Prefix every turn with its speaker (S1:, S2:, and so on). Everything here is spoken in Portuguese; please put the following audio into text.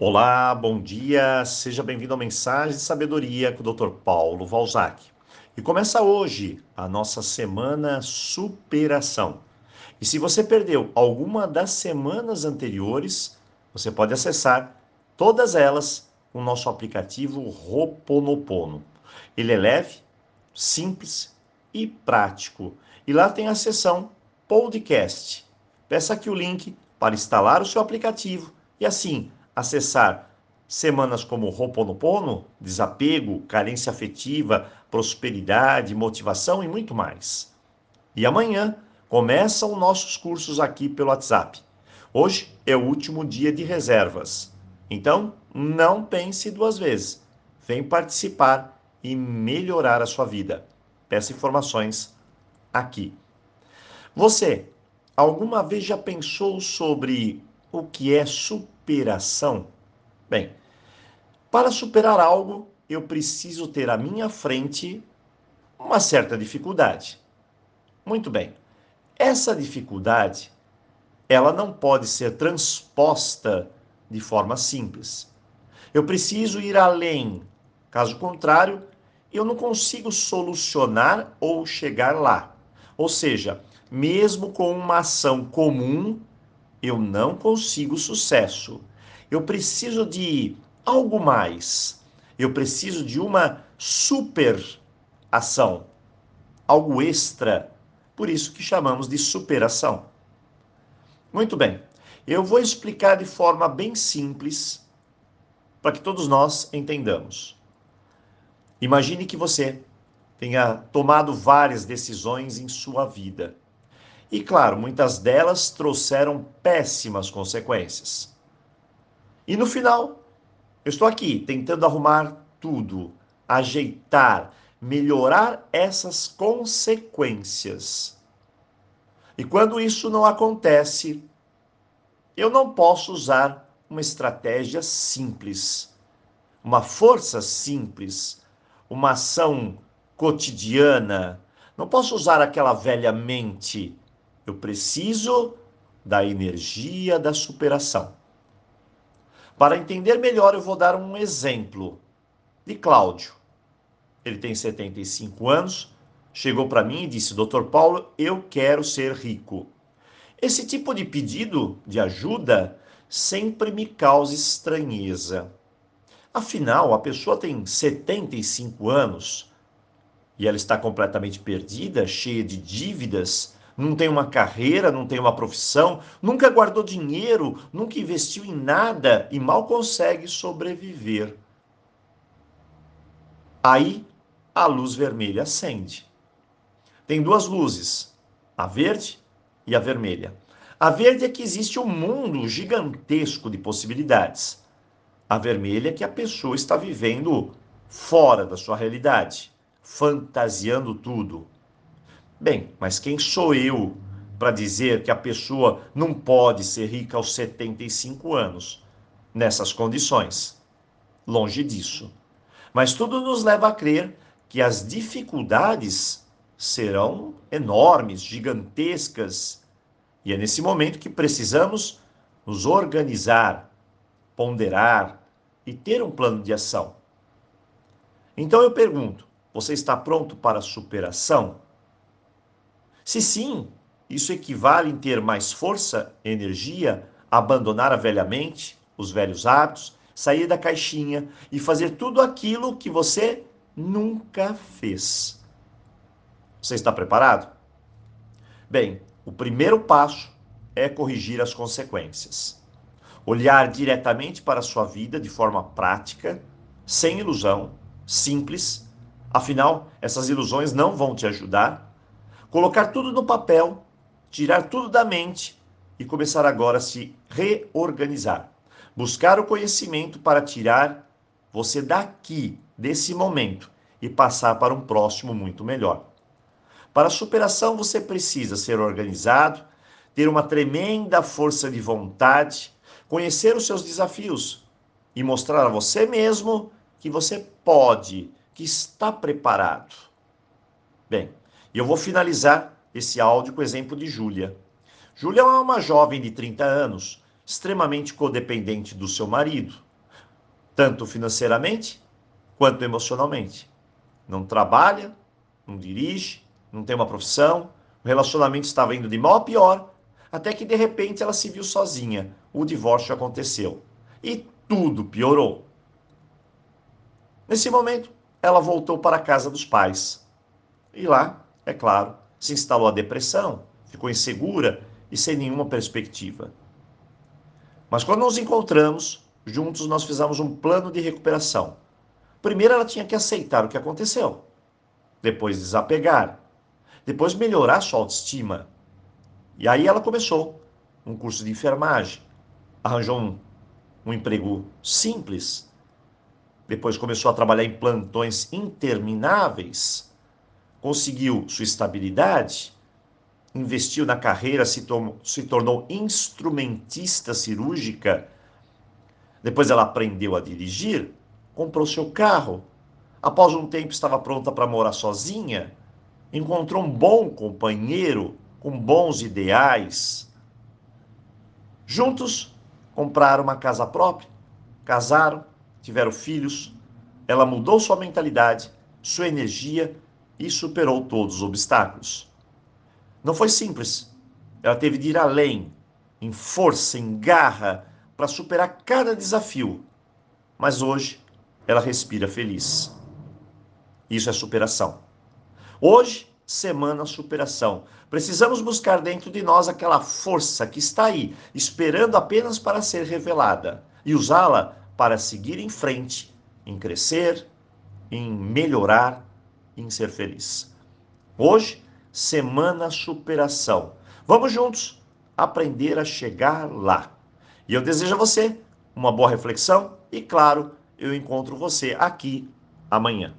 S1: Olá, bom dia, seja bem-vindo ao Mensagem de Sabedoria com o Dr. Paulo Valzac. E começa hoje a nossa semana Superação. E se você perdeu alguma das semanas anteriores, você pode acessar todas elas com o nosso aplicativo Roponopono. Ele é leve, simples e prático. E lá tem a seção podcast. Peça aqui o link para instalar o seu aplicativo e assim acessar semanas como Ho'oponopono, desapego, carência afetiva, prosperidade, motivação e muito mais. E amanhã começam nossos cursos aqui pelo WhatsApp. Hoje é o último dia de reservas. Então, não pense duas vezes. Vem participar e melhorar a sua vida. Peça informações aqui. Você alguma vez já pensou sobre o que é superação? Bem, para superar algo, eu preciso ter à minha frente uma certa dificuldade. Muito bem. Essa dificuldade, ela não pode ser transposta de forma simples. Eu preciso ir além. Caso contrário, eu não consigo solucionar ou chegar lá. Ou seja, mesmo com uma ação comum, eu não consigo sucesso. Eu preciso de algo mais. Eu preciso de uma super ação, algo extra. Por isso que chamamos de superação. Muito bem. Eu vou explicar de forma bem simples para que todos nós entendamos. Imagine que você tenha tomado várias decisões em sua vida e claro, muitas delas trouxeram péssimas consequências. E no final, eu estou aqui tentando arrumar tudo, ajeitar, melhorar essas consequências. E quando isso não acontece, eu não posso usar uma estratégia simples, uma força simples, uma ação cotidiana. Não posso usar aquela velha mente eu preciso da energia da superação. Para entender melhor, eu vou dar um exemplo de Cláudio. Ele tem 75 anos, chegou para mim e disse: Doutor Paulo, eu quero ser rico. Esse tipo de pedido de ajuda sempre me causa estranheza. Afinal, a pessoa tem 75 anos e ela está completamente perdida, cheia de dívidas não tem uma carreira, não tem uma profissão, nunca guardou dinheiro, nunca investiu em nada e mal consegue sobreviver. Aí a luz vermelha acende. Tem duas luzes, a verde e a vermelha. A verde é que existe um mundo gigantesco de possibilidades. A vermelha é que a pessoa está vivendo fora da sua realidade, fantasiando tudo Bem, mas quem sou eu para dizer que a pessoa não pode ser rica aos 75 anos nessas condições? Longe disso. Mas tudo nos leva a crer que as dificuldades serão enormes, gigantescas. E é nesse momento que precisamos nos organizar, ponderar e ter um plano de ação. Então eu pergunto: você está pronto para a superação? Se sim, isso equivale em ter mais força, energia, abandonar a velha mente, os velhos hábitos, sair da caixinha e fazer tudo aquilo que você nunca fez. Você está preparado? Bem, o primeiro passo é corrigir as consequências. Olhar diretamente para a sua vida de forma prática, sem ilusão, simples. Afinal, essas ilusões não vão te ajudar colocar tudo no papel, tirar tudo da mente e começar agora a se reorganizar. Buscar o conhecimento para tirar você daqui, desse momento, e passar para um próximo muito melhor. Para a superação, você precisa ser organizado, ter uma tremenda força de vontade, conhecer os seus desafios e mostrar a você mesmo que você pode, que está preparado. Bem, e eu vou finalizar esse áudio com o exemplo de Júlia. Júlia é uma jovem de 30 anos, extremamente codependente do seu marido. tanto financeiramente quanto emocionalmente. Não trabalha, não dirige, não tem uma profissão, o relacionamento estava indo de mal a pior, até que de repente ela se viu sozinha. O divórcio aconteceu e tudo piorou. Nesse momento, ela voltou para a casa dos pais. E lá, é claro, se instalou a depressão, ficou insegura e sem nenhuma perspectiva. Mas quando nos encontramos, juntos nós fizemos um plano de recuperação. Primeiro ela tinha que aceitar o que aconteceu, depois desapegar, depois melhorar sua autoestima. E aí ela começou um curso de enfermagem, arranjou um, um emprego simples, depois começou a trabalhar em plantões intermináveis, conseguiu sua estabilidade, investiu na carreira, se, se tornou instrumentista cirúrgica. Depois ela aprendeu a dirigir, comprou seu carro. Após um tempo estava pronta para morar sozinha, encontrou um bom companheiro com bons ideais. Juntos compraram uma casa própria, casaram, tiveram filhos. Ela mudou sua mentalidade, sua energia e superou todos os obstáculos. Não foi simples. Ela teve de ir além, em força, em garra, para superar cada desafio. Mas hoje ela respira feliz. Isso é superação. Hoje, semana superação. Precisamos buscar dentro de nós aquela força que está aí, esperando apenas para ser revelada e usá-la para seguir em frente, em crescer, em melhorar, em ser feliz. Hoje, semana superação. Vamos juntos aprender a chegar lá. E eu desejo a você uma boa reflexão e, claro, eu encontro você aqui amanhã.